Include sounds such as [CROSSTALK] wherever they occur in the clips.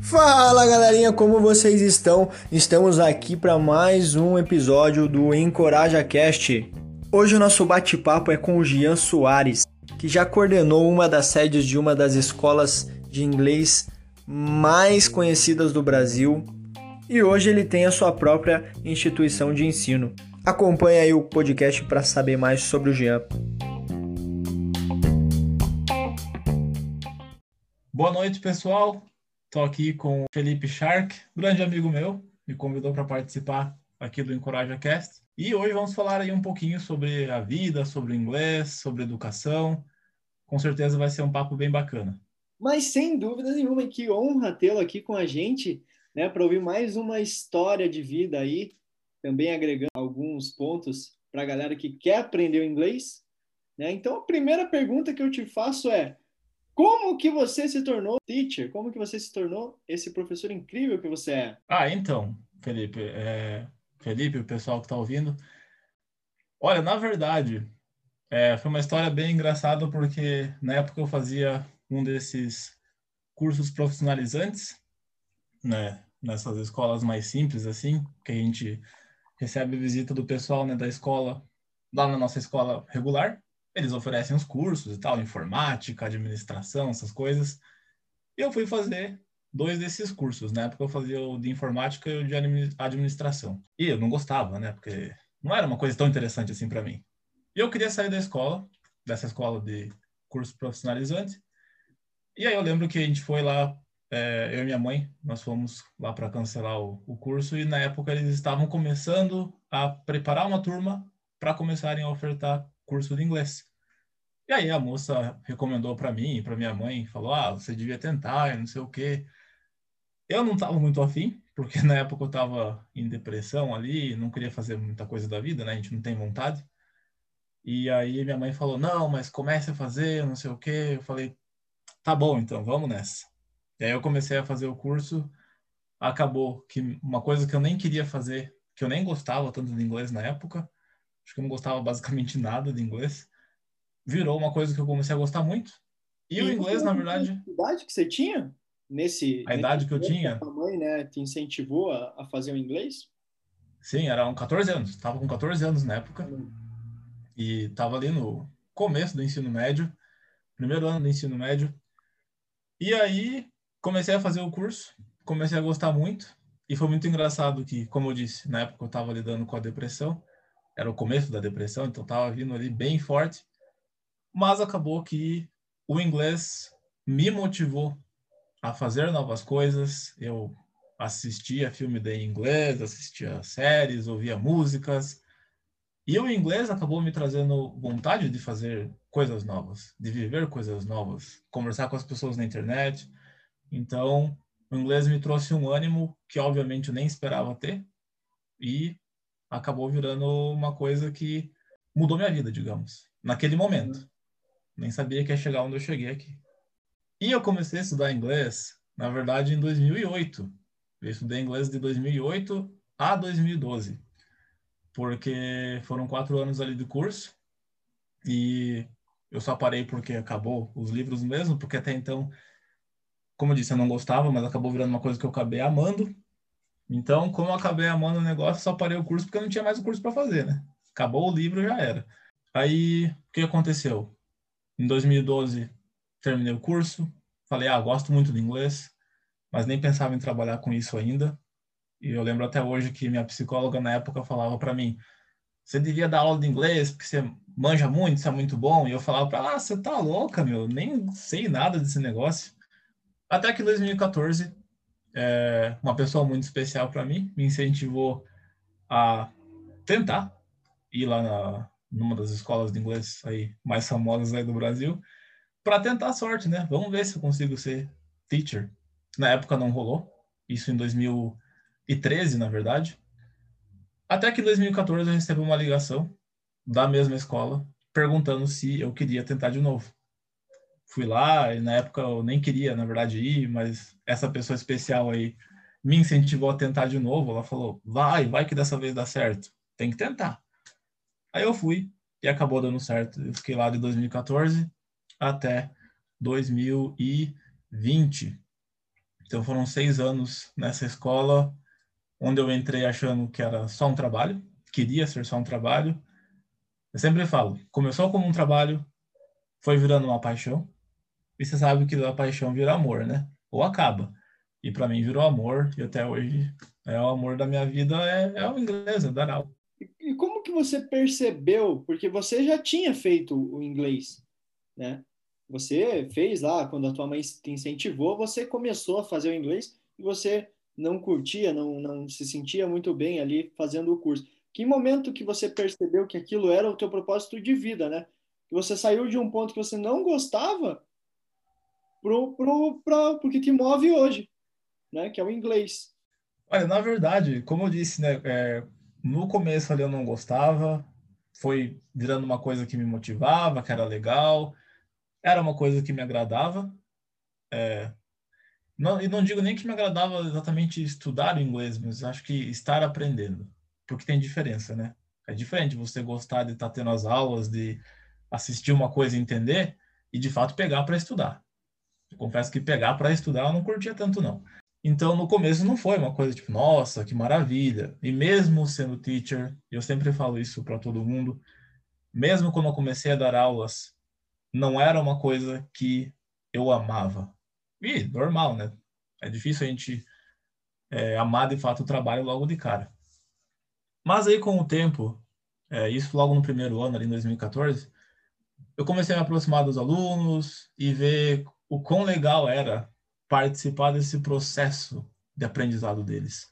Fala galerinha, como vocês estão? Estamos aqui para mais um episódio do Encoraja Cast. Hoje o nosso bate-papo é com o Gian Soares, que já coordenou uma das sedes de uma das escolas de inglês mais conhecidas do Brasil e hoje ele tem a sua própria instituição de ensino. Acompanhe aí o podcast para saber mais sobre o Jean. Boa noite, pessoal. Estou aqui com o Felipe Shark, grande amigo meu, me convidou para participar aqui do Encoraja Cast. E hoje vamos falar aí um pouquinho sobre a vida, sobre o inglês, sobre educação. Com certeza vai ser um papo bem bacana. Mas sem dúvida nenhuma, que honra tê-lo aqui com a gente, né, para ouvir mais uma história de vida aí, também agregando alguns pontos para a galera que quer aprender o inglês. Né? Então, a primeira pergunta que eu te faço é: como que você se tornou teacher? Como que você se tornou esse professor incrível que você é? Ah, então, Felipe, é... Felipe, o pessoal que está ouvindo. Olha, na verdade, é, foi uma história bem engraçada porque na época eu fazia um desses cursos profissionalizantes, né, nessas escolas mais simples assim, que a gente recebe visita do pessoal, né, da escola, lá na nossa escola regular. Eles oferecem os cursos e tal, informática, administração, essas coisas. E eu fui fazer dois desses cursos, né? Porque eu fazia o de informática e o de administração. E eu não gostava, né? Porque não era uma coisa tão interessante assim para mim. E eu queria sair da escola, dessa escola de curso profissionalizante, e aí eu lembro que a gente foi lá, é, eu e minha mãe, nós fomos lá para cancelar o, o, curso e na época eles estavam começando a preparar uma turma para começarem a ofertar curso de inglês. E aí a moça recomendou para mim, para minha mãe, falou: "Ah, você devia tentar, não sei o quê". Eu não estava muito afim, porque na época eu estava em depressão ali, não queria fazer muita coisa da vida, né? A gente não tem vontade. E aí minha mãe falou: "Não, mas comece a fazer, não sei o quê". Eu falei: tá bom, então vamos nessa. E aí eu comecei a fazer o curso, acabou que uma coisa que eu nem queria fazer, que eu nem gostava tanto de inglês na época, acho que eu não gostava basicamente nada de inglês, virou uma coisa que eu comecei a gostar muito. E, e o inglês, na verdade. A idade que você tinha? Nesse, a idade que eu tinha. A mãe, né, te incentivou a, a fazer o inglês? Sim, eram 14 anos. Estava com 14 anos na época. Hum. E estava ali no começo do ensino médio, primeiro ano do ensino médio. E aí comecei a fazer o curso, comecei a gostar muito e foi muito engraçado que, como eu disse, na época eu estava lidando com a depressão, era o começo da depressão, então estava vindo ali bem forte, mas acabou que o inglês me motivou a fazer novas coisas. Eu assistia filme em inglês, assistia séries, ouvia músicas. E o inglês acabou me trazendo vontade de fazer coisas novas, de viver coisas novas, conversar com as pessoas na internet. Então, o inglês me trouxe um ânimo que, obviamente, eu nem esperava ter e acabou virando uma coisa que mudou minha vida, digamos, naquele momento. Uhum. Nem sabia que ia chegar onde eu cheguei aqui. E eu comecei a estudar inglês, na verdade, em 2008. Eu estudei inglês de 2008 a 2012, porque foram quatro anos ali de curso e eu só parei porque acabou os livros mesmo, porque até então, como eu disse, eu não gostava, mas acabou virando uma coisa que eu acabei amando. Então, como eu acabei amando o negócio, só parei o curso porque eu não tinha mais o curso para fazer, né? Acabou o livro, já era. Aí, o que aconteceu? Em 2012, terminei o curso, falei, ah, gosto muito de inglês, mas nem pensava em trabalhar com isso ainda. E eu lembro até hoje que minha psicóloga na época falava para mim: você devia dar aula de inglês porque você manja muito, você é muito bom. E eu falava para ela, ah, você tá louca, meu, nem sei nada desse negócio. Até que em 2014, é, uma pessoa muito especial para mim me incentivou a tentar ir lá na, numa das escolas de inglês aí mais famosas aí do Brasil para tentar a sorte, né? Vamos ver se eu consigo ser teacher. Na época não rolou, isso em 2013, na verdade. Até que em 2014 eu recebi uma ligação da mesma escola perguntando se eu queria tentar de novo. Fui lá e na época eu nem queria, na verdade, ir, mas essa pessoa especial aí me incentivou a tentar de novo. Ela falou: vai, vai que dessa vez dá certo. Tem que tentar. Aí eu fui e acabou dando certo. Eu fiquei lá de 2014 até 2020. Então foram seis anos nessa escola, onde eu entrei achando que era só um trabalho, queria ser só um trabalho. Eu sempre falo, começou como um trabalho, foi virando uma paixão, e você sabe que da paixão vira amor, né? Ou acaba. E para mim virou amor, e até hoje é o amor da minha vida, é, é o inglês, é dar aula. E como que você percebeu? Porque você já tinha feito o inglês, né? Você fez lá, quando a tua mãe te incentivou, você começou a fazer o inglês e você não curtia, não, não se sentia muito bem ali fazendo o curso. Que momento que você percebeu que aquilo era o teu propósito de vida, né? Que você saiu de um ponto que você não gostava pro, pro, pro, que te move hoje, né? Que é o inglês. Olha, na verdade, como eu disse, né? É, no começo ali eu não gostava, foi virando uma coisa que me motivava, que era legal era uma coisa que me agradava. É, não, e não digo nem que me agradava exatamente estudar inglês, mas acho que estar aprendendo, porque tem diferença, né? É diferente você gostar de estar tendo as aulas, de assistir uma coisa e entender, e de fato pegar para estudar. Eu confesso que pegar para estudar eu não curtia tanto, não. Então, no começo não foi uma coisa tipo, nossa, que maravilha. E mesmo sendo teacher, eu sempre falo isso para todo mundo, mesmo quando eu comecei a dar aulas não era uma coisa que eu amava. E normal, né? É difícil a gente é, amar de fato o trabalho logo de cara. Mas aí com o tempo, é, isso logo no primeiro ano, ali em 2014, eu comecei a me aproximar dos alunos e ver o quão legal era participar desse processo de aprendizado deles.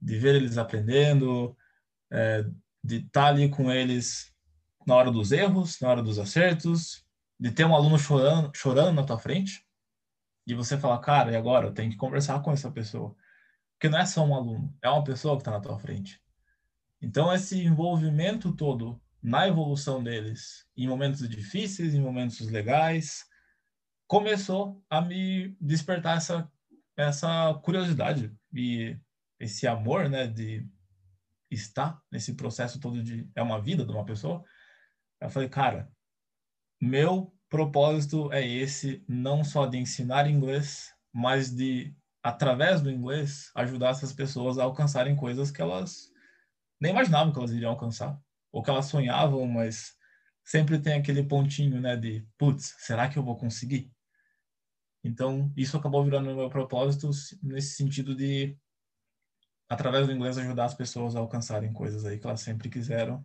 De ver eles aprendendo, é, de estar ali com eles na hora dos erros, na hora dos acertos, de ter um aluno chorando, chorando na tua frente e você falar, cara, e agora? Tenho que conversar com essa pessoa. Porque não é só um aluno, é uma pessoa que está na tua frente. Então, esse envolvimento todo na evolução deles, em momentos difíceis, em momentos legais, começou a me despertar essa, essa curiosidade e esse amor, né, de estar nesse processo todo de é uma vida de uma pessoa. Eu falei, cara, meu propósito é esse, não só de ensinar inglês, mas de, através do inglês, ajudar essas pessoas a alcançarem coisas que elas nem imaginavam que elas iriam alcançar, ou que elas sonhavam, mas sempre tem aquele pontinho, né, de, putz, será que eu vou conseguir? Então, isso acabou virando meu propósito nesse sentido de, através do inglês, ajudar as pessoas a alcançarem coisas aí que elas sempre quiseram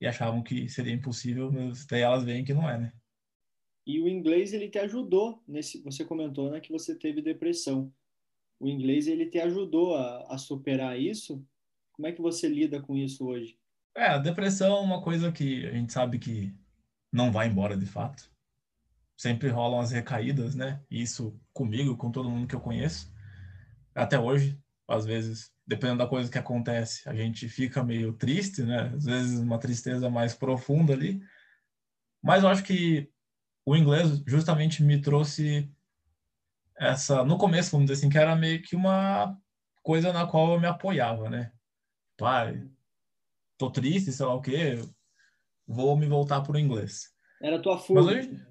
e achavam que seria impossível, mas daí elas veem que não é, né? E o inglês ele te ajudou nesse, você comentou, né, que você teve depressão. O inglês ele te ajudou a, a superar isso. Como é que você lida com isso hoje? É, a depressão é uma coisa que a gente sabe que não vai embora de fato. Sempre rolam as recaídas, né? Isso comigo, com todo mundo que eu conheço. Até hoje, às vezes dependendo da coisa que acontece, a gente fica meio triste, né? Às vezes uma tristeza mais profunda ali. Mas eu acho que o inglês justamente me trouxe essa, no começo, vamos dizer assim, que era meio que uma coisa na qual eu me apoiava, né? Pai, tô triste, sei lá o quê, vou me voltar para o inglês. Era tua fuga. Hoje,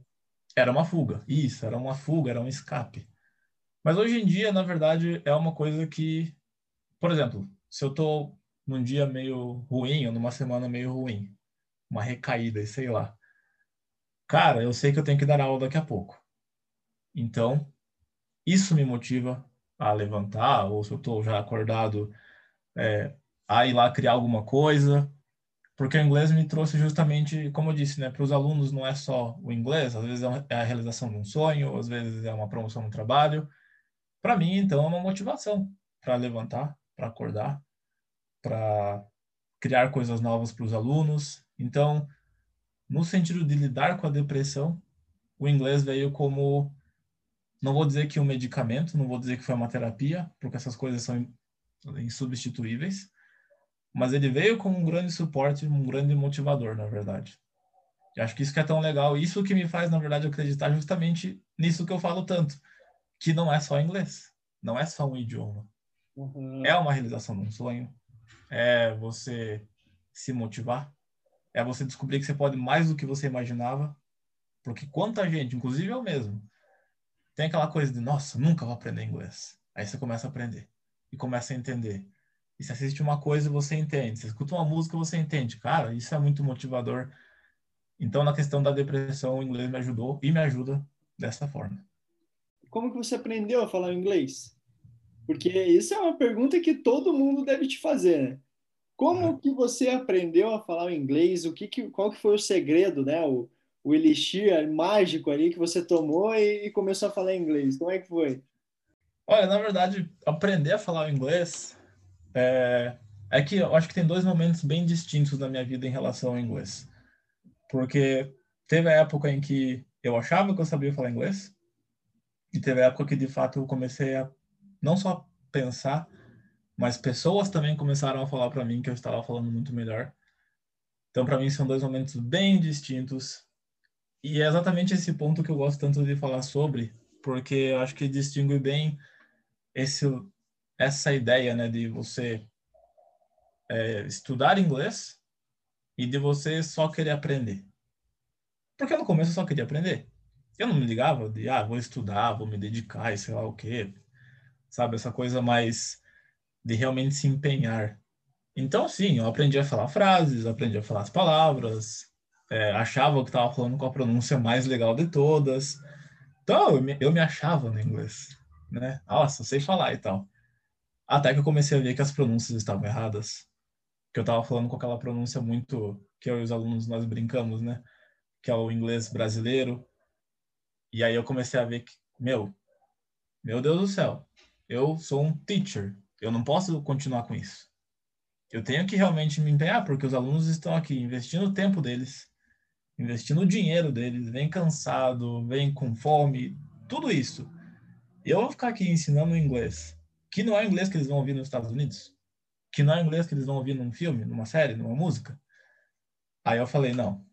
era uma fuga, isso, era uma fuga, era um escape. Mas hoje em dia, na verdade, é uma coisa que por exemplo, se eu tô num dia meio ruim ou numa semana meio ruim, uma recaída, sei lá. Cara, eu sei que eu tenho que dar aula daqui a pouco. Então, isso me motiva a levantar, ou se eu estou já acordado, é, a ir lá criar alguma coisa, porque o inglês me trouxe justamente, como eu disse, né, para os alunos não é só o inglês, às vezes é, é a realização de um sonho, às vezes é uma promoção no trabalho. Para mim, então, é uma motivação para levantar, para acordar, para criar coisas novas para os alunos. Então, no sentido de lidar com a depressão, o inglês veio como não vou dizer que um medicamento, não vou dizer que foi uma terapia, porque essas coisas são insubstituíveis, mas ele veio como um grande suporte, um grande motivador, na verdade. E acho que isso que é tão legal, isso que me faz, na verdade, acreditar justamente nisso que eu falo tanto, que não é só inglês, não é só um idioma. Uhum. É uma realização de um sonho. É você se motivar. É você descobrir que você pode mais do que você imaginava. Porque quanta gente, inclusive eu mesmo, tem aquela coisa de, nossa, nunca vou aprender inglês. Aí você começa a aprender e começa a entender. E você assiste uma coisa você entende. Você escuta uma música você entende. Cara, isso é muito motivador. Então, na questão da depressão, o inglês me ajudou e me ajuda dessa forma. Como que você aprendeu a falar inglês? Porque isso é uma pergunta que todo mundo deve te fazer, né? Como é. que você aprendeu a falar inglês? O que, que qual que foi o segredo, né? O, o elixir mágico ali que você tomou e, e começou a falar inglês? Como é que foi? Olha, na verdade, aprender a falar inglês é, é que eu acho que tem dois momentos bem distintos na minha vida em relação ao inglês. Porque teve a época em que eu achava que eu sabia falar inglês, e teve a época que de fato eu comecei a não só pensar, mas pessoas também começaram a falar para mim que eu estava falando muito melhor. Então, para mim, são dois momentos bem distintos. E é exatamente esse ponto que eu gosto tanto de falar sobre, porque eu acho que distingue bem esse, essa ideia né, de você é, estudar inglês e de você só querer aprender. Porque no começo eu só queria aprender. Eu não me ligava de, ah, vou estudar, vou me dedicar e sei lá o quê. Sabe, essa coisa mais de realmente se empenhar. Então, sim, eu aprendi a falar frases, aprendi a falar as palavras, é, achava que estava falando com a pronúncia mais legal de todas. Então, eu me, eu me achava no inglês, né? Nossa, sei falar e tal. Até que eu comecei a ver que as pronúncias estavam erradas. Que eu estava falando com aquela pronúncia muito que eu e os alunos nós brincamos, né? Que é o inglês brasileiro. E aí eu comecei a ver que, meu, meu Deus do céu, eu sou um teacher. Eu não posso continuar com isso. Eu tenho que realmente me empenhar, porque os alunos estão aqui investindo o tempo deles, investindo o dinheiro deles, vem cansado, vem com fome, tudo isso. E eu vou ficar aqui ensinando inglês, que não é o inglês que eles vão ouvir nos Estados Unidos, que não é o inglês que eles vão ouvir num filme, numa série, numa música. Aí eu falei, não.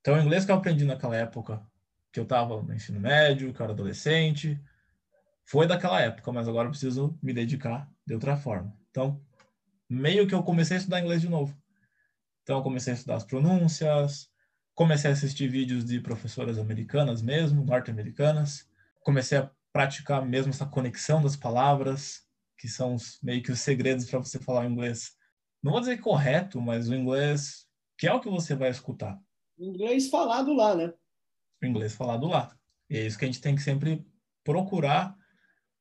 Então, o inglês que eu aprendi naquela época, que eu estava no ensino médio, que eu era adolescente, foi daquela época, mas agora eu preciso me dedicar de outra forma. Então, meio que eu comecei a estudar inglês de novo. Então, eu comecei a estudar as pronúncias, comecei a assistir vídeos de professoras americanas mesmo, norte-americanas, comecei a praticar mesmo essa conexão das palavras, que são os, meio que os segredos para você falar inglês. Não vou dizer correto, mas o inglês que é o que você vai escutar. Inglês falado lá, né? O inglês falado lá. E é isso que a gente tem que sempre procurar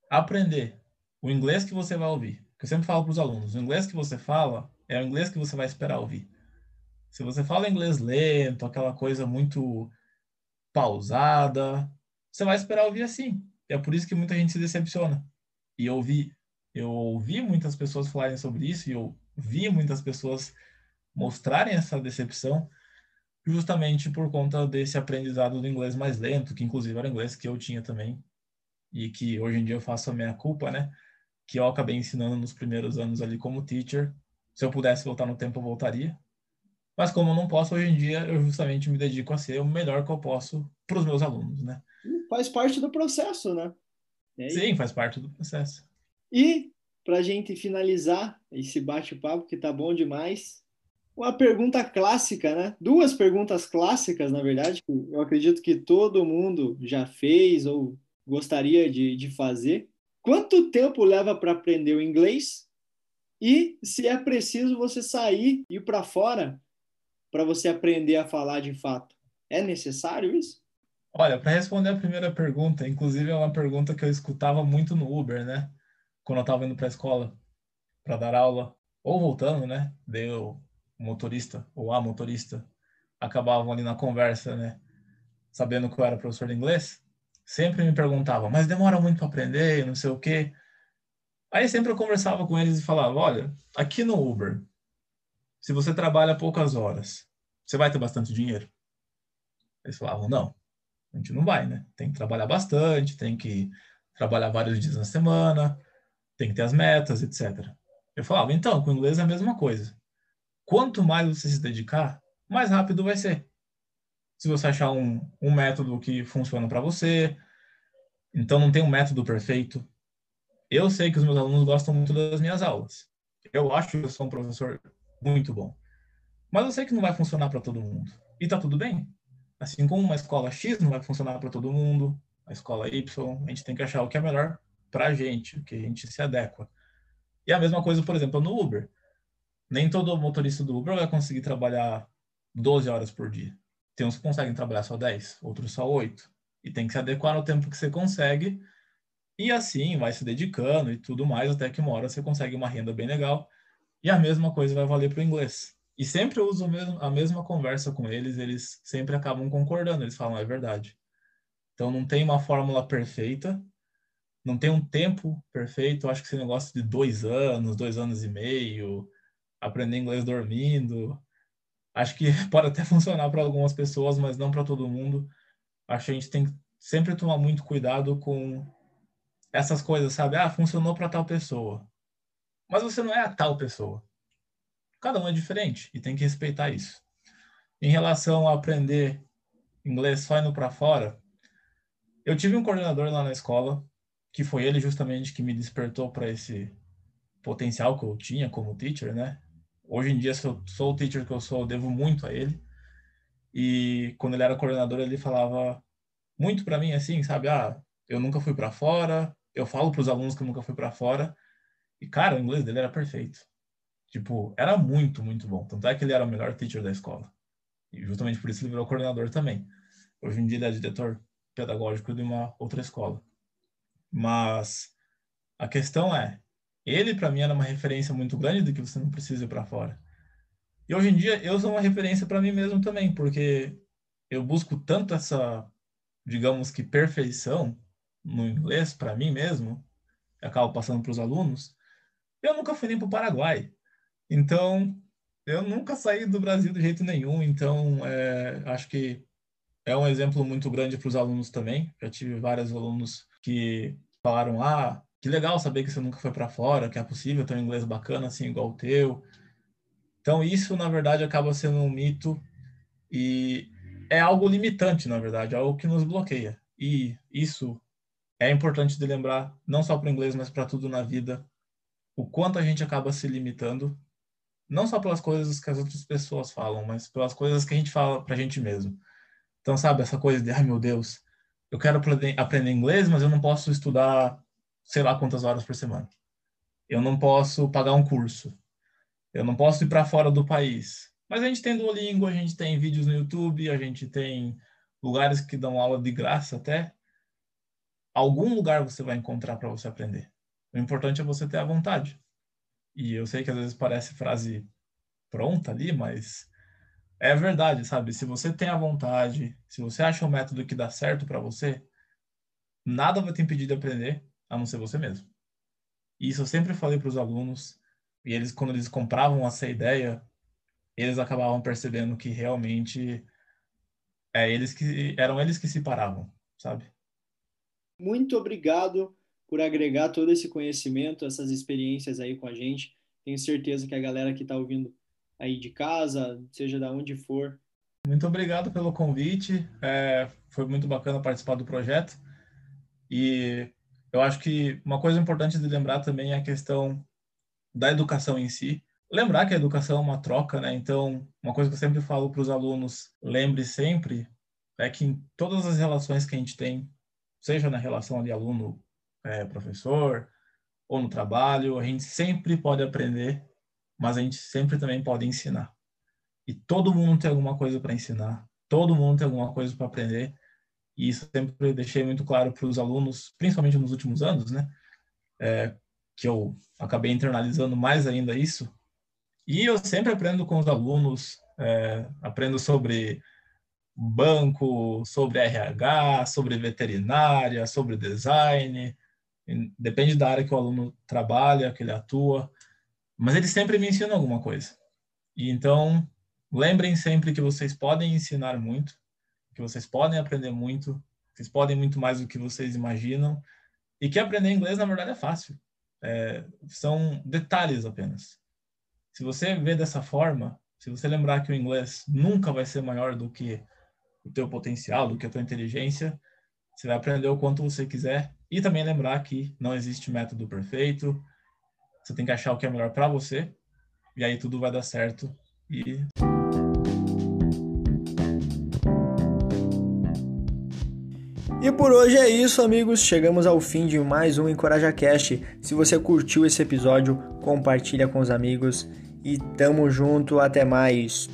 aprender. O inglês que você vai ouvir. Eu sempre falo para os alunos, o inglês que você fala é o inglês que você vai esperar ouvir. Se você fala inglês lento, aquela coisa muito pausada, você vai esperar ouvir assim. É por isso que muita gente se decepciona. E eu ouvi, eu ouvi muitas pessoas falarem sobre isso e eu vi muitas pessoas mostrarem essa decepção justamente por conta desse aprendizado do inglês mais lento, que inclusive era inglês que eu tinha também e que hoje em dia eu faço a minha culpa, né? Que eu acabei ensinando nos primeiros anos ali como teacher. Se eu pudesse voltar no tempo, eu voltaria. Mas como eu não posso hoje em dia, eu justamente me dedico a ser o melhor que eu posso para os meus alunos, né? Faz parte do processo, né? Sim, faz parte do processo. E para a gente finalizar esse bate-papo que tá bom demais, uma pergunta clássica, né? Duas perguntas clássicas, na verdade, que eu acredito que todo mundo já fez ou gostaria de, de fazer. Quanto tempo leva para aprender o inglês? E se é preciso você sair e ir para fora para você aprender a falar de fato? É necessário isso? Olha, para responder a primeira pergunta, inclusive é uma pergunta que eu escutava muito no Uber, né? Quando eu estava indo para a escola para dar aula, ou voltando, né? Daí o motorista ou a motorista acabavam ali na conversa, né? Sabendo que eu era professor de inglês sempre me perguntavam, mas demora muito para aprender, não sei o quê. Aí sempre eu conversava com eles e falava, olha, aqui no Uber, se você trabalha poucas horas, você vai ter bastante dinheiro? Eles falavam, não, a gente não vai, né? Tem que trabalhar bastante, tem que trabalhar vários dias na semana, tem que ter as metas, etc. Eu falava, então, com o inglês é a mesma coisa. Quanto mais você se dedicar, mais rápido vai ser se você achar um, um método que funciona para você. Então, não tem um método perfeito. Eu sei que os meus alunos gostam muito das minhas aulas. Eu acho que eu sou um professor muito bom. Mas eu sei que não vai funcionar para todo mundo. E tá tudo bem. Assim como uma escola X não vai funcionar para todo mundo, a escola Y, a gente tem que achar o que é melhor para a gente, que a gente se adequa. E a mesma coisa, por exemplo, no Uber. Nem todo motorista do Uber vai conseguir trabalhar 12 horas por dia. Tem uns que conseguem trabalhar só 10, outros só 8. E tem que se adequar ao tempo que você consegue. E assim vai se dedicando e tudo mais, até que uma hora você consegue uma renda bem legal. E a mesma coisa vai valer para o inglês. E sempre eu uso a mesma conversa com eles, eles sempre acabam concordando, eles falam, é verdade. Então não tem uma fórmula perfeita, não tem um tempo perfeito. Acho que esse negócio de dois anos, dois anos e meio, aprender inglês dormindo, acho que [LAUGHS] pode até funcionar para algumas pessoas, mas não para todo mundo. Acho que a gente tem que sempre tomar muito cuidado com essas coisas, sabe? Ah, funcionou para tal pessoa. Mas você não é a tal pessoa. Cada um é diferente e tem que respeitar isso. Em relação a aprender inglês só indo para fora, eu tive um coordenador lá na escola que foi ele justamente que me despertou para esse potencial que eu tinha como teacher, né? Hoje em dia, se eu sou o teacher que eu sou, eu devo muito a ele. E quando ele era coordenador, ele falava muito para mim assim, sabe? Ah, eu nunca fui para fora, eu falo para os alunos que eu nunca fui para fora. E cara, o inglês dele era perfeito. Tipo, era muito, muito bom. Tanto é que ele era o melhor teacher da escola. E justamente por isso ele virou coordenador também. Hoje em dia ele é diretor pedagógico de uma outra escola. Mas a questão é, ele para mim era uma referência muito grande do que você não precisa ir para fora. E hoje em dia eu sou uma referência para mim mesmo também, porque eu busco tanto essa, digamos que perfeição no inglês para mim mesmo, acabo passando para os alunos. Eu nunca fui nem para o Paraguai, então eu nunca saí do Brasil de jeito nenhum. Então é, acho que é um exemplo muito grande para os alunos também. Já tive vários alunos que falaram: ah, que legal saber que você nunca foi para fora, que é possível ter um inglês bacana assim, igual o teu. Então, isso, na verdade, acaba sendo um mito e é algo limitante, na verdade, é algo que nos bloqueia. E isso é importante de lembrar, não só para o inglês, mas para tudo na vida, o quanto a gente acaba se limitando, não só pelas coisas que as outras pessoas falam, mas pelas coisas que a gente fala para a gente mesmo. Então, sabe, essa coisa de, ai meu Deus, eu quero aprender inglês, mas eu não posso estudar sei lá quantas horas por semana. Eu não posso pagar um curso. Eu não posso ir para fora do país. Mas a gente tem Duolingo, a gente tem vídeos no YouTube, a gente tem lugares que dão aula de graça até. Algum lugar você vai encontrar para você aprender. O importante é você ter a vontade. E eu sei que às vezes parece frase pronta ali, mas é verdade, sabe? Se você tem a vontade, se você acha um método que dá certo para você, nada vai te impedir de aprender, a não ser você mesmo. Isso eu sempre falei para os alunos, e eles quando eles compravam essa ideia, eles acabavam percebendo que realmente é eles que eram eles que se paravam, sabe? Muito obrigado por agregar todo esse conhecimento, essas experiências aí com a gente. Tenho certeza que a galera que está ouvindo aí de casa, seja da onde for. Muito obrigado pelo convite. É, foi muito bacana participar do projeto. E eu acho que uma coisa importante de lembrar também é a questão da educação em si. Lembrar que a educação é uma troca, né? Então, uma coisa que eu sempre falo para os alunos, lembre sempre, é que em todas as relações que a gente tem, seja na relação de aluno-professor, é, ou no trabalho, a gente sempre pode aprender mas a gente sempre também pode ensinar. E todo mundo tem alguma coisa para ensinar, todo mundo tem alguma coisa para aprender. E isso sempre deixei muito claro para os alunos, principalmente nos últimos anos, né? É, que eu acabei internalizando mais ainda isso. E eu sempre aprendo com os alunos, é, aprendo sobre banco, sobre RH, sobre veterinária, sobre design. Depende da área que o aluno trabalha, que ele atua. Mas eles sempre me ensinam alguma coisa. E então, lembrem sempre que vocês podem ensinar muito, que vocês podem aprender muito, vocês podem muito mais do que vocês imaginam, e que aprender inglês, na verdade, é fácil. É, são detalhes apenas. Se você vê dessa forma, se você lembrar que o inglês nunca vai ser maior do que o teu potencial, do que a tua inteligência, você vai aprender o quanto você quiser. E também lembrar que não existe método perfeito, você tem que achar o que é melhor para você, e aí tudo vai dar certo. E E por hoje é isso, amigos. Chegamos ao fim de mais um EncorajaCast. Se você curtiu esse episódio, compartilha com os amigos e tamo junto. Até mais.